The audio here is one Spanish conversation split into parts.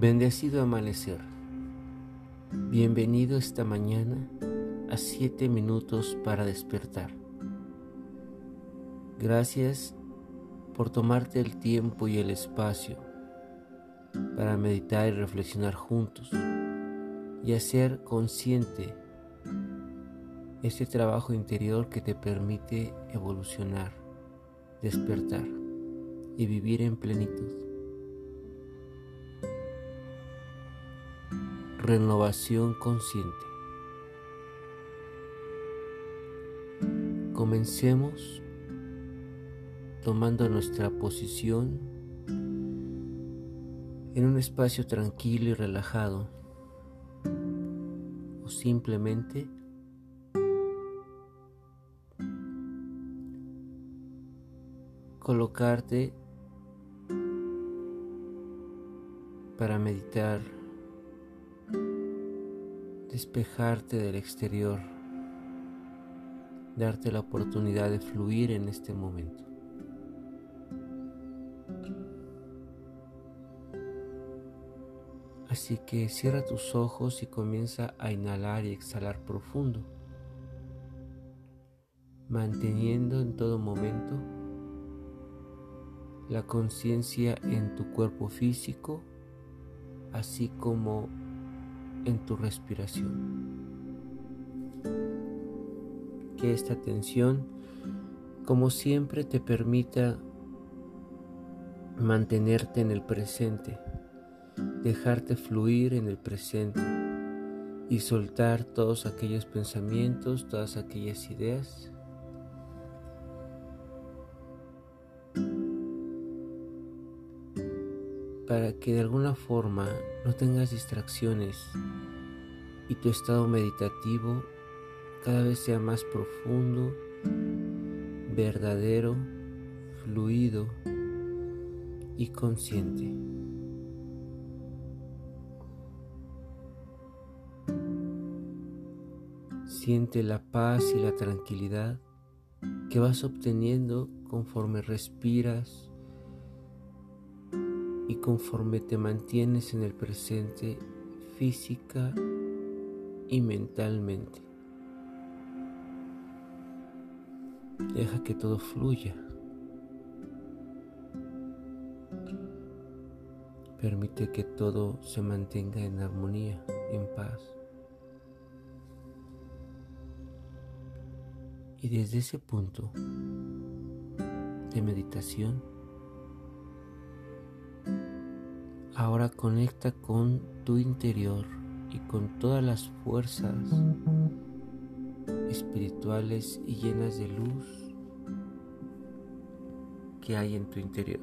Bendecido amanecer. Bienvenido esta mañana a siete minutos para despertar. Gracias por tomarte el tiempo y el espacio para meditar y reflexionar juntos y hacer consciente este trabajo interior que te permite evolucionar, despertar y vivir en plenitud. Renovación consciente. Comencemos tomando nuestra posición en un espacio tranquilo y relajado o simplemente colocarte para meditar despejarte del exterior, darte la oportunidad de fluir en este momento. Así que cierra tus ojos y comienza a inhalar y exhalar profundo, manteniendo en todo momento la conciencia en tu cuerpo físico, así como en tu respiración. Que esta atención, como siempre, te permita mantenerte en el presente, dejarte fluir en el presente y soltar todos aquellos pensamientos, todas aquellas ideas para que de alguna forma no tengas distracciones y tu estado meditativo cada vez sea más profundo, verdadero, fluido y consciente. Siente la paz y la tranquilidad que vas obteniendo conforme respiras conforme te mantienes en el presente física y mentalmente. Deja que todo fluya. Permite que todo se mantenga en armonía, en paz. Y desde ese punto de meditación, Ahora conecta con tu interior y con todas las fuerzas espirituales y llenas de luz que hay en tu interior.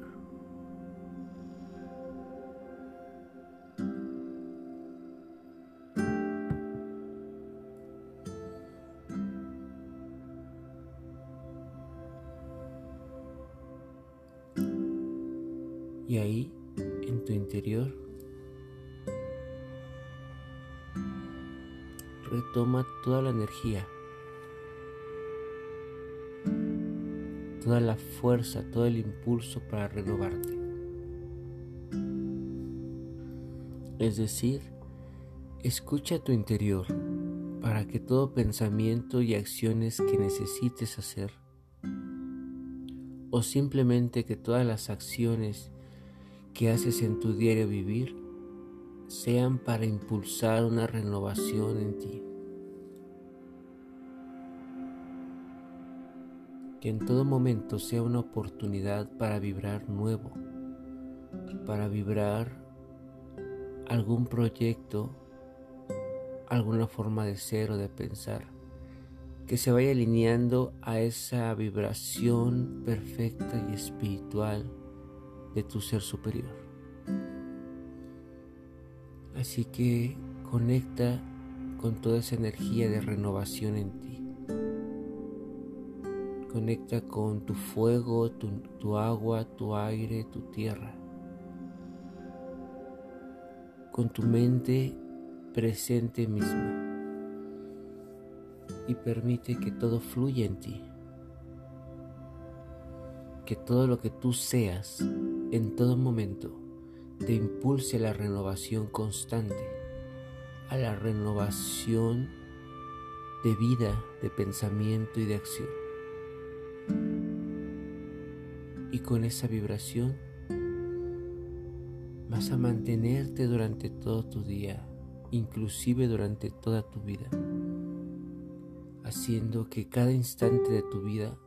Y ahí tu interior. Retoma toda la energía, toda la fuerza, todo el impulso para renovarte. Es decir, escucha tu interior para que todo pensamiento y acciones que necesites hacer o simplemente que todas las acciones que haces en tu diario vivir sean para impulsar una renovación en ti. Que en todo momento sea una oportunidad para vibrar nuevo, para vibrar algún proyecto, alguna forma de ser o de pensar, que se vaya alineando a esa vibración perfecta y espiritual de tu ser superior. Así que conecta con toda esa energía de renovación en ti. Conecta con tu fuego, tu, agua, tu aire, tu tierra. Con tu mente presente misma. Y permite que todo fluya en ti. Que todo lo que tú seas en todo momento te impulse a la renovación constante, a la renovación de vida, de pensamiento y de acción. Y con esa vibración vas a mantenerte durante todo tu día, inclusive durante toda tu vida, haciendo que cada instante de tu vida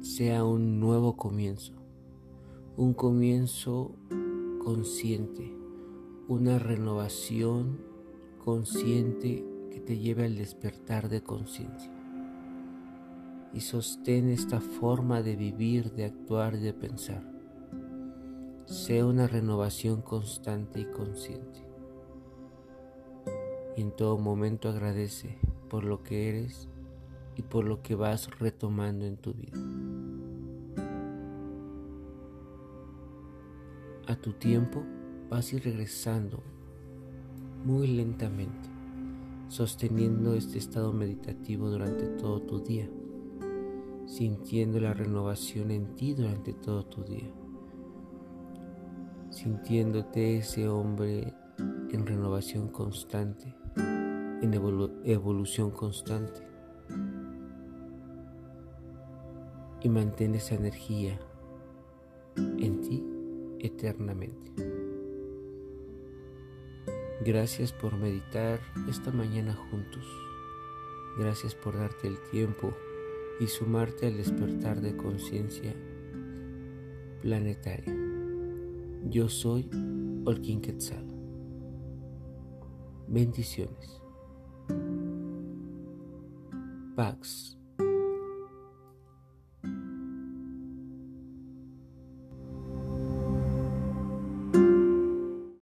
sea un nuevo comienzo, un comienzo consciente, una renovación consciente que te lleve al despertar de conciencia. Y sostén esta forma de vivir, de actuar y de pensar. Sea una renovación constante y consciente. Y en todo momento agradece por lo que eres y por lo que vas retomando en tu vida. A tu tiempo vas a ir regresando muy lentamente, sosteniendo este estado meditativo durante todo tu día, sintiendo la renovación en ti durante todo tu día, sintiéndote ese hombre en renovación constante, en evolución constante. Y mantén esa energía en Gracias por meditar esta mañana juntos. Gracias por darte el tiempo y sumarte al despertar de conciencia planetaria. Yo soy Olkin Quetzal. Bendiciones. Pax